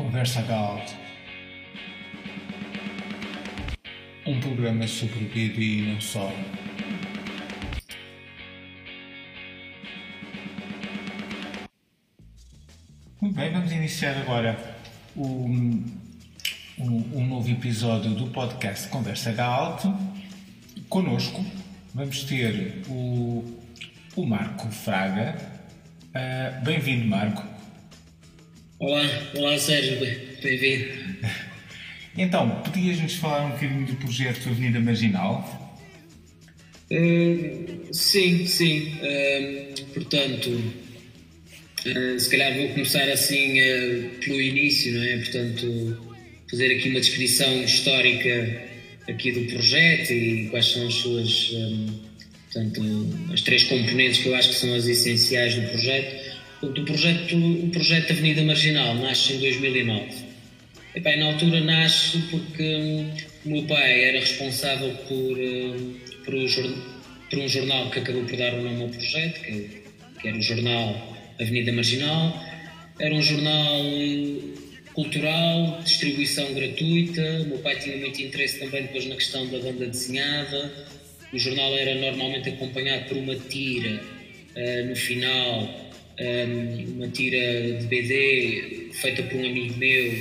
Conversa Galt. Um programa sobre vida e não só. Muito bem, vamos iniciar agora o, um, novo episódio do podcast Conversa Galt. Conosco vamos ter o, o Marco Fraga. Uh, Bem-vindo, Marco. Olá, olá Sérgio, bem-vindo. Então, podias-nos falar um bocadinho do projeto Avenida Marginal? Uh, sim, sim. Uh, portanto, uh, se calhar vou começar assim pelo início, não é? Portanto, fazer aqui uma descrição histórica aqui do projeto e quais são as suas, um, portanto, as três componentes que eu acho que são as essenciais do projeto. O projeto, o projeto Avenida Marginal nasce em 2009. Epá, na altura nasce porque hum, o meu pai era responsável por, hum, por, um, por um jornal que acabou por dar o nome ao projeto, que, que era o jornal Avenida Marginal. Era um jornal hum, cultural, distribuição gratuita. O meu pai tinha muito interesse também depois na questão da banda desenhada. O jornal era normalmente acompanhado por uma tira uh, no final uma tira de BD feita por um amigo meu,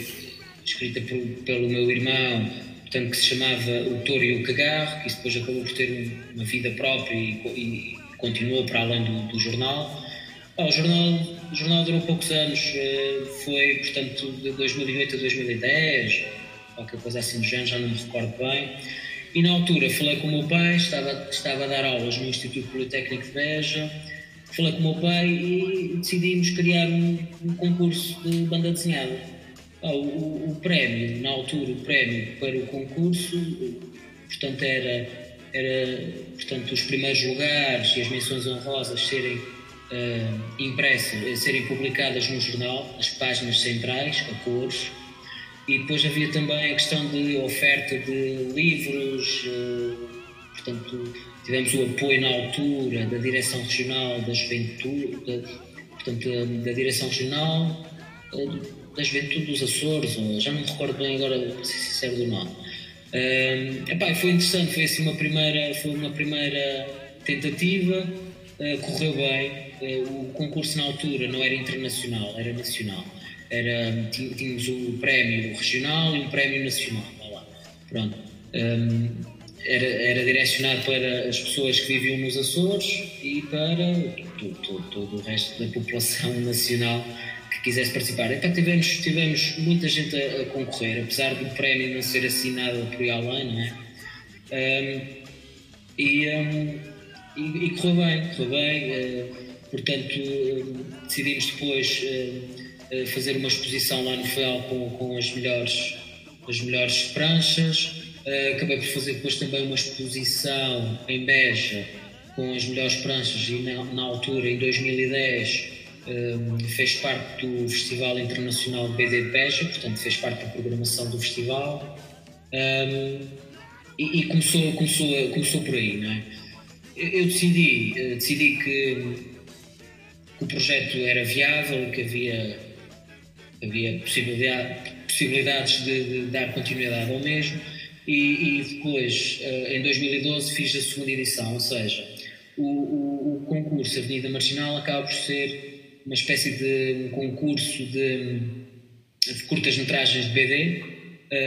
escrita por, pelo meu irmão, portanto, que se chamava O Touro e o Cagarro, que depois acabou por ter uma vida própria e, e continuou para além do, do jornal. Ah, o jornal. O jornal durou poucos anos, eh, foi, portanto, de 2008 a 2010, qualquer coisa assim do género, já não me recordo bem. E na altura falei com o meu pai, estava, estava a dar aulas no Instituto Politécnico de Beja, falei com o meu pai e decidimos criar um, um concurso de banda desenhada. Ah, o, o, prémio, na altura, o prémio para o concurso, portanto, era, era portanto, os primeiros lugares e as menções honrosas serem uh, impressas, serem publicadas no jornal, nas páginas centrais, a cores. E depois havia também a questão de oferta de livros, uh, portanto, tivemos o apoio na altura da Direção Regional da Juventude, da, portanto, da, Direção Regional eh, da Juventude dos Açores, já não me recordo bem agora, para ser sincero do nome. Uh, epá, foi interessante, foi assim uma primeira, foi uma primeira tentativa, uh, correu bem. Uh, o concurso na altura não era internacional, era nacional. Era, tínhamos o prémio regional e um prémio nacional. Pronto. Um, era, era direcionado para as pessoas que viviam nos Açores e para todo, todo, todo o resto da população nacional que quisesse participar. Então tivemos, tivemos muita gente a, a concorrer, apesar do prémio não ser assinado por Ialan, não é? Um, e, um, e, e, correu bem, correu bem. Uh, portanto, decidimos depois uh, fazer uma exposição lá no FEL com, com as melhores, as melhores pranchas. Uh, acabei por fazer depois também uma exposição em Beja com as melhores pranchas e na, na altura, em 2010, um, eh, fez parte do Festival Internacional BD de Beja, portanto fez parte da programação do festival um, eh, e, e, começou, começou, começou por aí, não é? Eu, decidi, decidi que, que, o projeto era viável, que havia, havia possibilidade, possibilidades de, de dar continuidade ao mesmo e, e depois, uh, em 2012, fiz a segunda edição, ou seja, o, o, o, concurso Avenida Marginal acaba por ser uma espécie de um concurso de, de curtas-metragens de BD. Eh,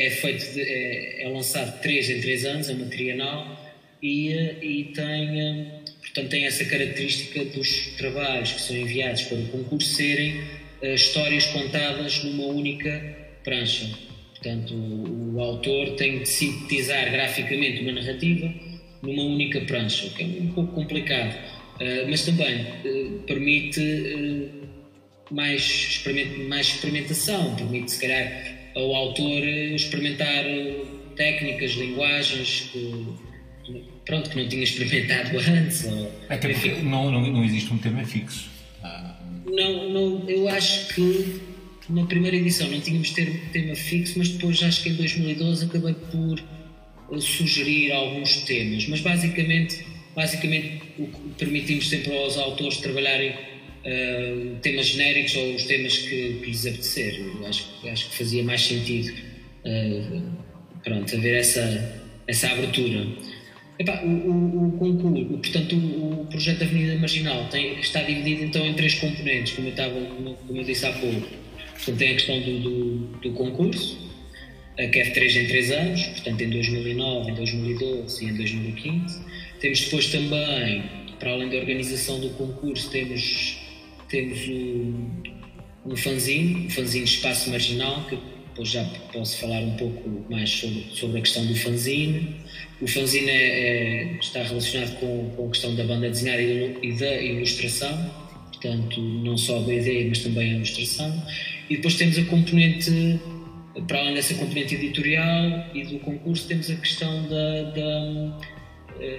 é, é, feito de, é, é, lançado de 3 em 3 anos, é uma trienal e, uh, e tem, portanto, tem essa característica dos trabalhos que são enviados para o concurso serem histórias contadas numa única prancha. Portanto, o, o, autor tem de sintetizar graficamente uma narrativa numa única prancha, o que é um pouco complicado, uh, mas também uh, permite uh, mais, experiment, mais experimentação, permite se calhar ao autor experimentar técnicas, linguagens que, pronto, que não tinha experimentado antes. Ou, Até porque não, não, não existe um tema fixo. Ah. Não, não, eu acho que na primeira edição não tínhamos ter, tema fixo, mas depois acho que em 2012 acabei por eh, sugerir alguns temas. Mas basicamente, basicamente o que permitimos sempre aos autores trabalharem uh, uh, temas genéricos ou os temas que, que lhes apetecer. Acho, acho que fazia mais sentido uh, pronto, haver essa, essa abertura. Epá, o, o, o, concurso, portanto, o, o, projeto da Avenida Marginal tem, está dividido então em três componentes, como eu, estava, como, como eu disse há pouco. Portanto, tem a questão do, do, do concurso, que é de 3 em 3 anos, portanto, em 2009, em 2012 e em 2015. Temos depois também, para além da organização do concurso, temos, temos um, um fanzine, um fanzine Espaço Marginal, que depois já posso falar um pouco mais sobre, sobre a questão do fanzine. O fanzine é, é, está relacionado com, com a questão da banda desenhada e da ilustração, portanto, não só a BD, mas também a ilustração. E depois temos a componente, para além dessa componente editorial e do concurso, temos a questão da, da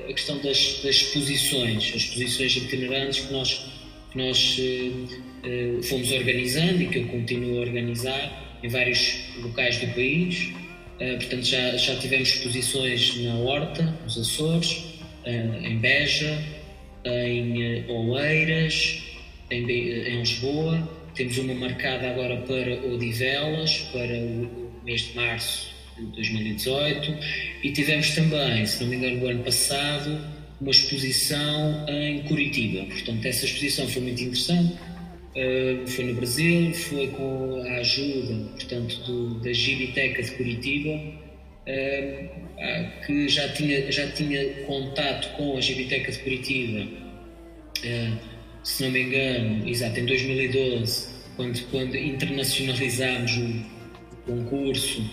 a questão das, das, exposições, as exposições itinerantes que nós, que nós uh, uh, fomos organizando e que eu continuo a organizar em vários locais do país. Portanto, já, já tivemos exposições na Horta, nos Açores, em Beja, em Oeiras, em, em, Lisboa. Temos uma marcada agora para Odivelas, para o mês de março de 2018. E tivemos também, se não me engano, no ano passado, uma exposição em Curitiba. Portanto, essa exposição foi muito interessante Uh, foi no Brasil, foi com a ajuda, portanto, do, da Gibiteca de Curitiba, uh, que já tinha, já tinha contato com a Gibiteca de Curitiba, uh, se não me engano, exato, em 2012, quando, quando internacionalizámos o concurso,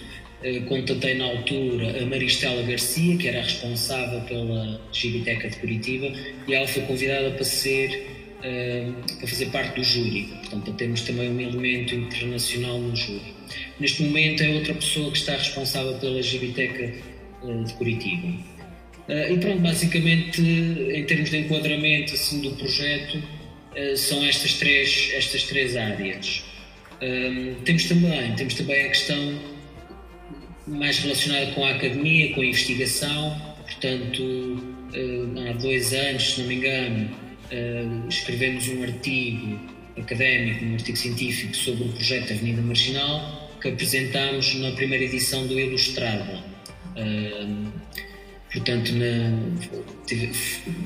contatei na altura a Maristela Garcia, que era a responsável pela Gibiteca de Curitiba, e ela foi convidada para ser uh, para fazer parte do júri, portanto, para termos também um elemento internacional no júri. Neste momento é outra pessoa que está responsável pela Gibiteca uh, de Curitiba. Uh, e pronto, basicamente, em termos de enquadramento assim, do projeto, são estas três, estas três áreas. temos, também, temos também a questão mais relacionada com a academia, com a investigação, portanto, há dois anos, se não me engano, uh, escrevemos um artigo académico, um artigo científico sobre o projeto Avenida Marginal, que apresentámos na primeira edição do Ilustrada. Uh, portanto, na,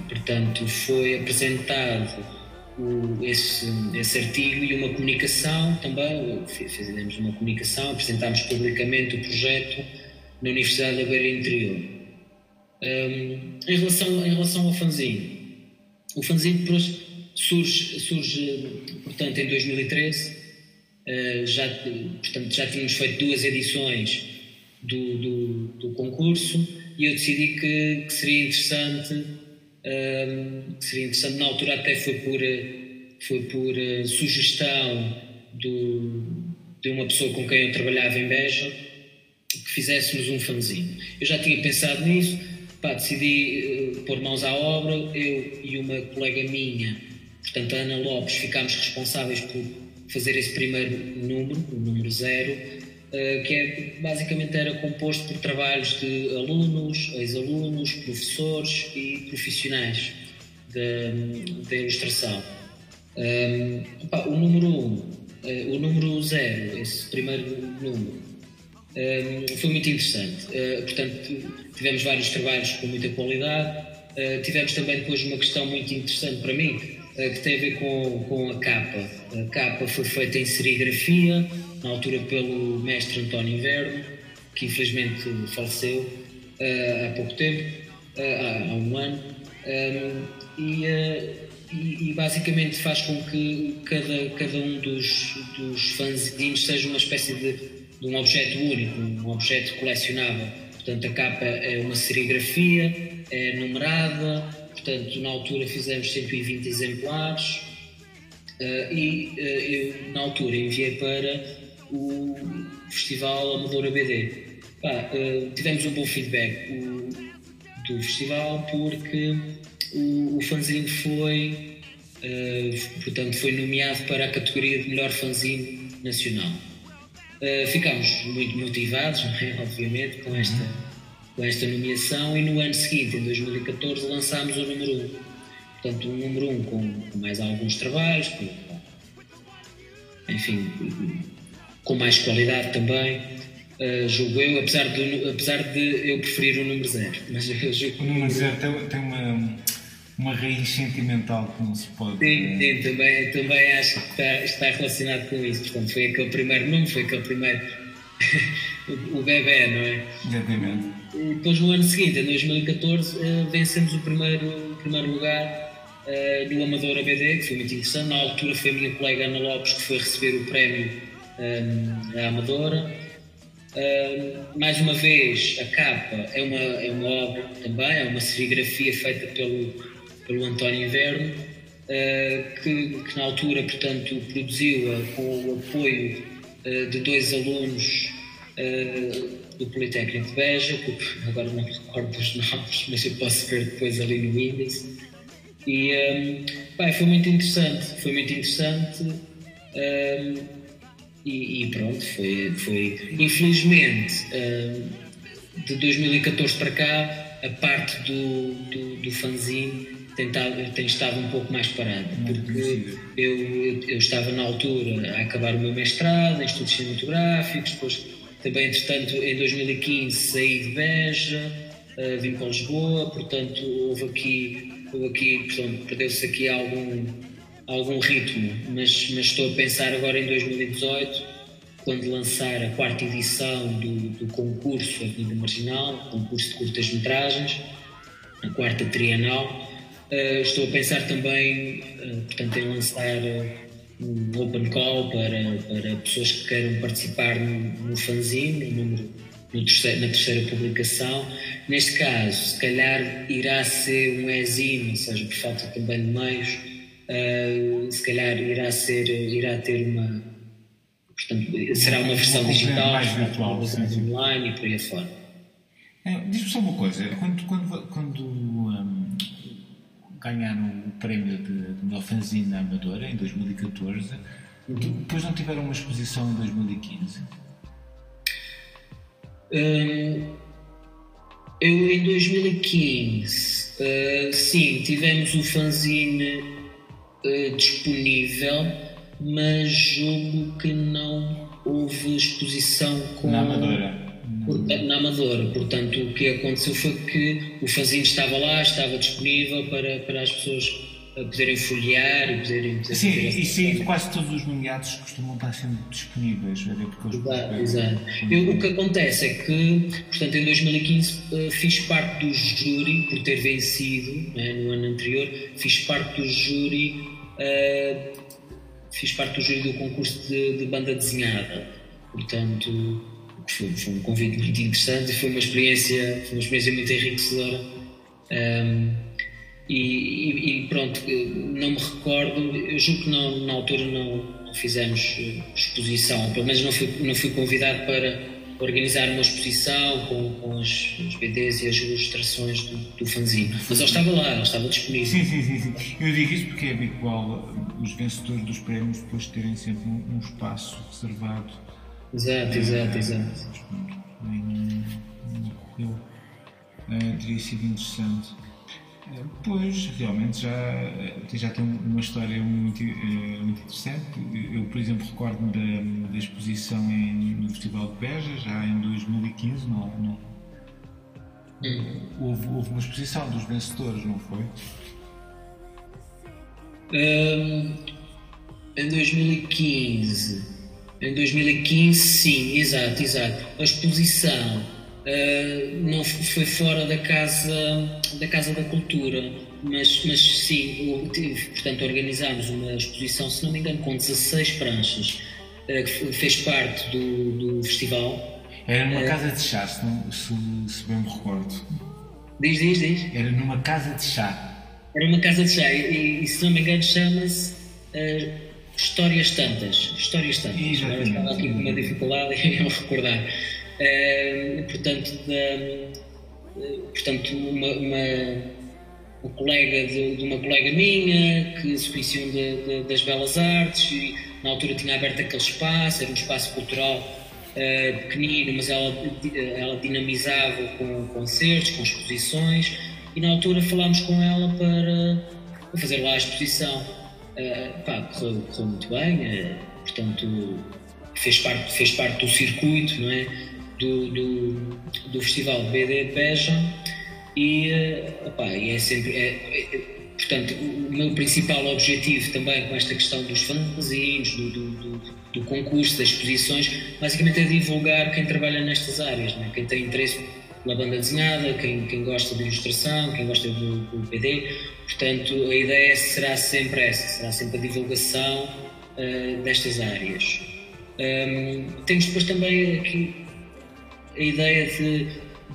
portanto, foi apresentado o, esse, esse artigo e uma comunicação também, fizemos uma comunicação, apresentámos publicamente o projeto na Universidade da Beira Interior. Um, em, relação, em relação ao fanzine, o fanzine surge, surge, portanto, em 2013. Eh, já, portanto, já tínhamos feito duas edições do, do, do concurso e eu decidi que, que seria interessante, que seria interessante, na altura até foi por, foi por eh, sugestão do, de uma pessoa com quem eu trabalhava em Beja, que fizéssemos um fanzine. Eu já tinha pensado nisso, pá, decidi uh, pôr mãos à obra, eu e uma colega minha, portanto a Ana Lopes, ficámos responsáveis por fazer esse primeiro número, o número zero, uh, que é, basicamente era composto por trabalhos de alunos, ex-alunos, professores e profissionais da ilustração. Um, pá, o número 1, um, uh, o número 0, esse primeiro número, um, foi muito interessante. Uh, portanto, tivemos vários trabalhos com muita qualidade. Uh, tivemos também depois uma questão muito interessante para mim, que tem a ver com, com a capa. A capa foi feita em serigrafia, na altura pelo mestre António Inverno, que infelizmente faleceu há pouco tempo, há, há, um ano. Um, e, e, e, basicamente faz com que cada, cada um dos, dos fanzines seja uma espécie de de um objeto único, um objeto colecionável. Portanto, a capa é uma serigrafia, é numerada, portanto, na altura fizemos 120 exemplares uh, e uh, eu, na altura, enviei para o Festival Amadora BD. Pá, uh, tivemos um bom feedback o, do festival porque o, o fanzine foi, portanto, foi nomeado para a categoria de melhor fanzine nacional. Uh, ficámos muito motivados, é? obviamente, com esta, uhum. com esta nomeação e no ano seguinte, em 2014, lançámos o número 1. portanto, um número um com, com mais alguns trabalhos, com, enfim, com mais qualidade também. Uh, julgo eu, apesar de, apesar de eu preferir o número zero. Mas julgo o número zero tem, tem uma, uma raiz sentimental que não se pode. Sim, sim também, também acho que está, está relacionado com isso. Portanto, foi aquele primeiro número, foi aquele primeiro. o bebê, não é? Exatamente. E depois no ano seguinte, em 2014, uh, eh, vencemos o primeiro, o primeiro lugar uh, no Amador ABD, que foi muito interessante. Na altura foi a minha colega Ana Lopes que foi receber o prémio um, à Amadora. Mais uma vez, a capa é uma, é uma obra também, é uma serigrafia feita pelo, pelo António Inverno, uh, que, que, na altura, portanto, produziu-a com o apoio uh, de dois alunos do Politécnico de Beja, que agora não me recordo dos nomes, mas eu posso ver depois ali no índice. E um, bem, foi muito interessante, foi muito interessante. Um, e, e, pronto, foi, foi. Infelizmente uh, de 2014 para cá a parte do, do, do fanzine tem, tem estado um pouco mais parada porque eu, eu estava na altura a acabar o meu mestrado em estudos cinematográficos depois também entretanto em 2015 saí de Beja uh, vim para Lisboa portanto houve aqui, houve aqui perdeu-se aqui algum algum ritmo, mas, mas estou a pensar agora em 2018, quando lançar a quarta edição do, do concurso Avenida Marginal, concurso de curtas-metragens, a quarta trienal. Uh, estou a pensar também, uh, portanto, em lançar uh, um open call para, para pessoas que queiram participar no, no fanzine, no número, terceiro, na terceira publicação. Neste caso, se calhar irá ser um exime, ou seja, por falta também de meios, uh, se calhar irá, ser, irá ter uma. Portanto, será uma versão digital, mais virtual, online e por aí afora. É, Diz-me só uma coisa, quando, quando, quando um, ganharam o prémio de, de melhor fanzine amadora em 2014, uhum. depois não tiveram uma exposição em 2015? Um, eu em 2015, uh, sim, tivemos o fanzine uh, disponível, mas julgo que não houve exposição com. Na Amadora. Na Amadora, portanto, o que aconteceu foi que o fanzine estava lá, estava disponível para, para as pessoas poderem folhear e poderem. poderem Sim, e sim, quase todos os nomeados costumam estar sempre disponíveis. Porque exato, exato. Eu, o que acontece é que, portanto, em 2015 uh, fiz parte do júri, por ter vencido né, no ano anterior, fiz parte do júri. Uh, fiz parte do júri do concurso de, de banda desenhada. Portanto, foi, foi, um convite muito interessante foi uma experiência, foi uma experiência muito enriquecedora. Um, e, e, pronto, não me recordo, eu julgo que não, na altura não, não fizemos eh, exposição, pelo menos não fui, não fui convidado para organizar uma exposição com, com as, os BDs e as ilustrações do, do fanzine. Mas ele estava lá, ele estava disponível. Sim, sim, sim, sim. Eu digo isto porque é habitual eh, os vencedores dos prémios depois terem sempre um, um espaço reservado. Exato, exato, exato. Mas, pronto, não, não ocorreu. Uh, teria sido interessante. Pois, realmente já, já tem uma história muito, eh, muito interessante. Eu, por exemplo, recordo-me da, da exposição em, no Festival de Beja, já em 2015, não, não houve, houve, uma exposição dos vencedores, não foi? Um, em 2015. Em 2015, sim, exato, exato. A exposição não foi fora da casa da casa da cultura mas mas sim portanto organizámos uma exposição se não me engano com 16 pranchas uh, que fez parte do, do festival. Era numa uh, casa de chá se, não, se, se, bem me recordo. Diz diz diz. Era numa casa de chá. Era uma casa de chá e, e se não me engano chama-se Histórias Tantas Histórias Tantas. Exatamente. estava aqui com uma dificuldade em recordar Uh, portanto, da, portanto uma, uma, uma colega de, de, uma colega minha que se conheciam de, de, das belas artes e na altura tinha aberto aquele espaço, era um espaço cultural uh, pequenino, mas ela, ela dinamizava com concertos, com exposições e na altura falámos com ela para a fazer lá a exposição. Uh, pá, correu, correu, muito bem, portanto fez parte, fez parte do circuito não é? Do, do, do Festival BD de Beja e, uh, opá, e é sempre. É, é, Portanto, o meu principal objetivo também com esta questão dos fanzines, do, do, do, concurso, das exposições, basicamente é divulgar quem trabalha nestas áreas, né? quem tem interesse pela banda desenhada, quem, quem gosta de ilustração, quem gosta do, do PD. Portanto, a ideia será sempre essa, será sempre a divulgação uh, destas áreas. Um, temos depois também aqui a ideia de,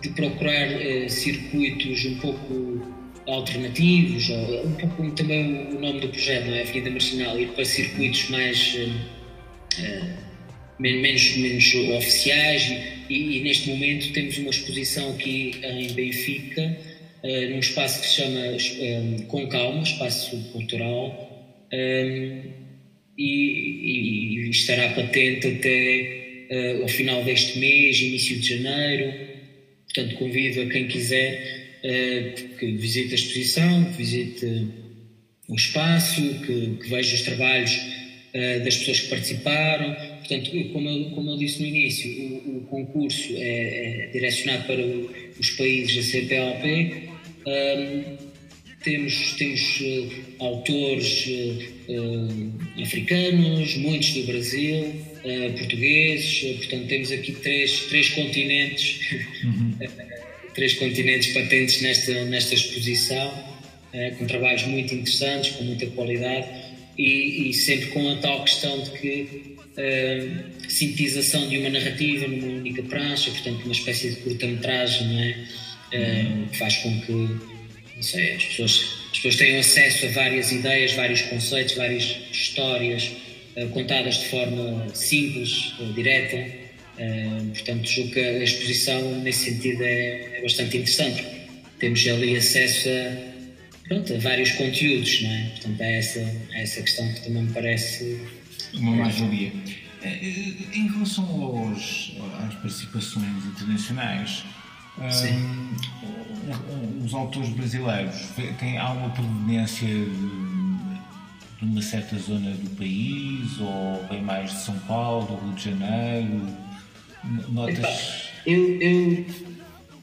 de procurar uh, circuitos um pouco alternativos, ou um pouco também o nome do projeto, não é? Avenida Marginal, ir para circuitos mais uh, menos, menos oficiais e, e, neste momento temos uma exposição aqui em Benfica, num espaço que se chama Com Calma, espaço cultural, um, e, e, estará patente até uh, ao final deste mês, início de janeiro. Portanto, convido a quem quiser eh, que visite a exposição, que visite o espaço, que, que veja os trabalhos uh, das pessoas que participaram. Portanto, como eu, como eu disse no início, o, o concurso é, é, direcionado para o, os países da CPLP. Um, temos, temos uh, autores uh, africanos, muitos do Brasil, portugueses, portanto temos aqui três, três continentes uhum. três continentes patentes nesta, nesta exposição, eh, com trabalhos muito interessantes, com muita qualidade e, e sempre com a tal questão de que eh, sintetização de uma narrativa numa única prancha, portanto, uma espécie de curta-metragem, não é? Eh, que faz com que não sei, as, pessoas, as pessoas tenham acesso a várias ideias, vários conceitos, várias histórias contadas de forma simples, direta Uh, portanto, julgo que a exposição, nesse sentido, é, é, bastante interessante. Temos ali acesso a, pronto, a vários conteúdos, não é? Portanto, é essa, é essa questão que também me parece. Uma mais-valia. Eh, em relação aos, às participações internacionais, um, os autores brasileiros têm, há uma proveniência de, de uma certa zona do país ou bem mais de São Paulo, Rio de Janeiro? Notas. Eu, eu,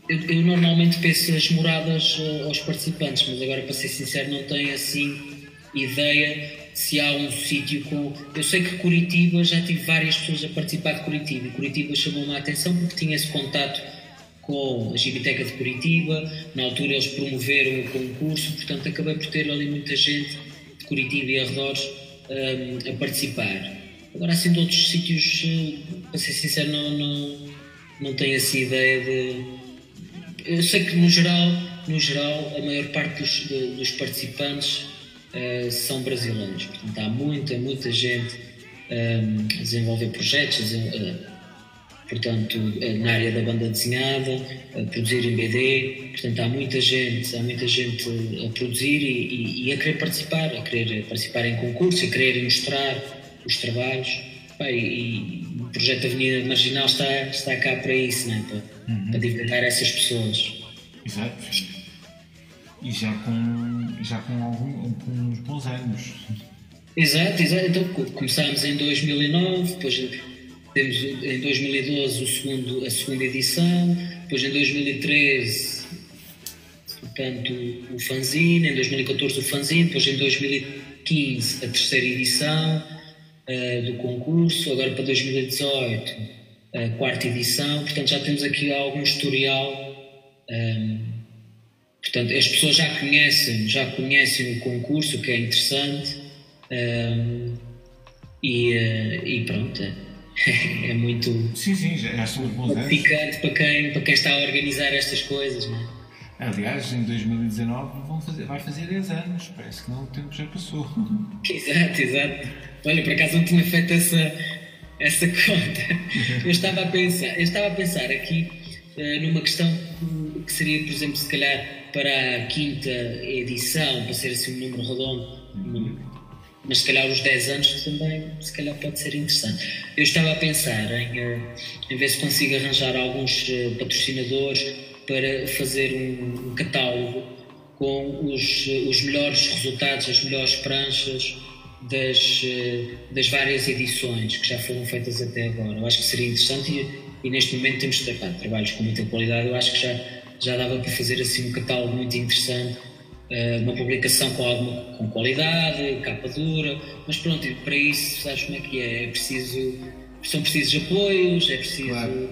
eu, eu, normalmente penso as moradas uh, aos participantes, mas agora, para ser sincero, não tenho assim ideia se há um sítio com. Eu sei que Curitiba já tive várias pessoas a participar de Curitiba e Curitiba chamou-me a atenção porque tinha esse contato com a Gibiteca de Curitiba, na altura eles promoveram o concurso, portanto acabei por ter ali muita gente Curitiba e arredores um, a participar. Agora, assim, de outros sítios, eh, para ser sincero, não, não, não tenho essa ideia de. Eu sei que, no geral, no geral a maior parte dos, de, dos participantes uh, são brasileiros. Portanto, há muita, muita gente um, a desenvolver projetos, uh, portanto, na área da banda desenhada, a produzir em BD. Portanto, há muita gente, há muita gente a produzir e, e, e a querer participar, a querer participar em concursos, a querer mostrar os trabalhos. e, e, o projeto Avenida Marginal está, está cá para isso, né? para, uhum. para divulgar essas pessoas. Exato. E já com, já com, algum, com uns bons anos. Exato, exato. Então começámos em 2009, depois temos em 2012 o segundo, a segunda edição, depois em 2013 portanto, o fanzine, em 2014 o fanzine, depois em 2015 a terceira edição, uh, do concurso, agora para 2018, a quarta edição, portanto já temos aqui algum historial. Um, ehm, portanto, as pessoas já conhecem, já conhecem o concurso, o que é interessante. Um, ehm, e, uh, e pronto, é, é muito sim, sim, já, são picante para quem, para quem está a organizar estas coisas. Não é? Aliás, em 2019 vão fazer, vai fazer 10 anos, parece que não o tempo já passou. Exato, exato. Olha, por acaso não tinha feito essa, essa conta. Eu estava a pensar, eu estava a pensar aqui uh, numa questão que seria, por exemplo, se calhar para a quinta edição, para ser assim um número redondo. Mas se calhar os 10 anos também, se calhar pode ser interessante. Eu estava a pensar em, uh, em ver se consigo arranjar alguns uh, patrocinadores para fazer um, catálogo com os, os melhores resultados, as melhores pranchas das, das várias edições que já foram feitas até agora. Eu acho que seria interessante e, e neste momento temos pá, trabalhos com muita qualidade. Eu acho que já, já dava para fazer assim um catálogo muito interessante, uma publicação com alguma com qualidade, capa dura, mas pronto, para isso sabes como é que é? É preciso, são precisos apoios, é preciso. Claro.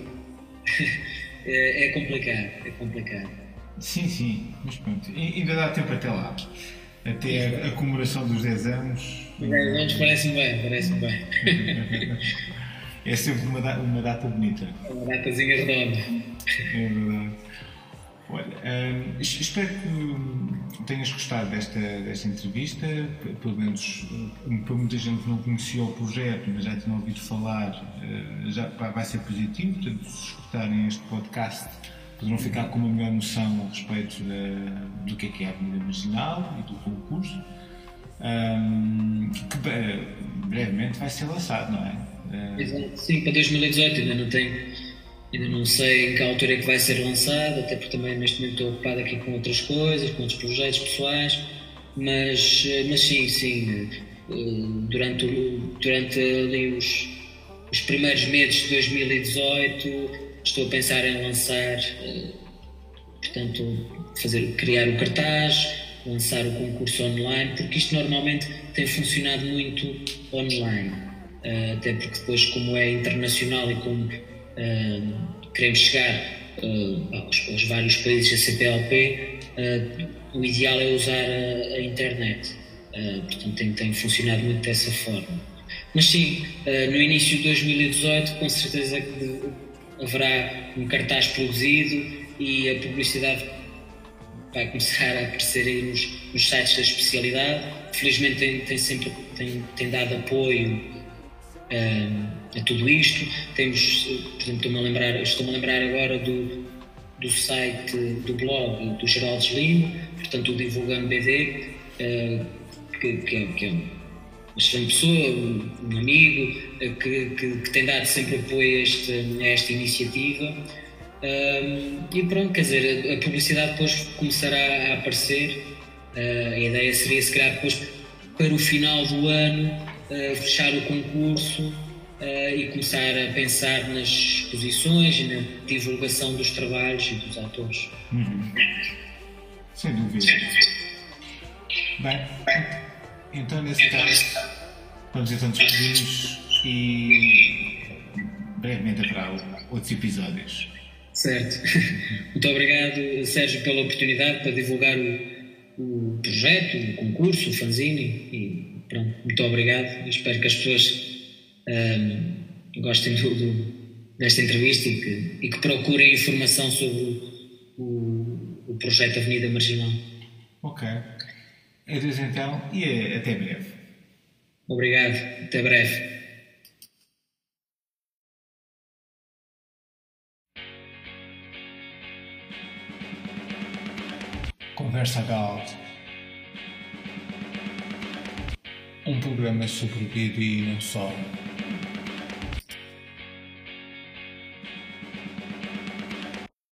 é, é complicado, é complicado. Sim, sim, mas pronto, ainda dá tempo até lá. Até a, a comemoração dos 10 anos. 10 anos parece-me bem, parece-me bem. é sempre uma, data, uma data bonita. Uma datazinha redonda. É verdade. Olha, hum, espero que tenhas gostado desta, desta entrevista. Pelo menos, hum, para muita gente que não conhecia o projeto, mas já tinha ouvido falar, uh, já vai ser positivo. Portanto, se escutarem este podcast poderão ficar com uma melhor noção a respeito da, do que é que é a Avenida Marginal e do concurso, um, que brevemente vai ser lançado, não é? Sim, para 2018 ainda não tenho, ainda não sei em que altura é que vai ser lançado, até porque também neste momento estou ocupado aqui com outras coisas, com outros projetos pessoais, mas, mas sim, sim, durante, durante ali os, os primeiros meses de 2018 estou a pensar em lançar, eh, portanto, fazer, criar o cartaz, lançar o concurso online, porque isto normalmente tem funcionado muito online, eh, até porque depois, como é internacional e como queremos chegar aos, aos, vários países da CPLP, o ideal é usar a, a internet. portanto, tem, tem funcionado muito dessa forma. Mas sim, no início de 2018, com certeza que haverá um cartaz produzido e a publicidade vai começar a aparecer aí nos, nos sites da especialidade. Felizmente tem, tem sempre tem, tem dado apoio um, a tudo isto. Temos, por exemplo, estou-me a lembrar, estou-me a lembrar agora do, do site, do blog do Geraldo Lima, portanto o Divulgando BD, uh, que, que, é, que é excelente pessoa, um amigo, eh, que, que, que, tem dado sempre apoio a, este, a esta iniciativa. E pronto, quer dizer, a publicidade depois começará a aparecer. Uh, a ideia seria, se calhar, depois, para o final do ano, uh, fechar o concurso uh, e começar a pensar nas exposições e na divulgação dos trabalhos e dos atores. Uhum. Sem dúvida. Bem, então, nesse caso, vamos então despedir e brevemente haverá outros episódios. Certo. Muito obrigado, Sérgio, pela oportunidade para divulgar o, o projeto, o concurso, o fanzine e muito obrigado. Espero que as pessoas um, gostem do, do, desta entrevista e que, e que procurem informação sobre o, o projeto Avenida Marginal. Ok. Adeus então e até breve. Obrigado, até breve. Conversa Galt. Um programa sobre o vida e não só.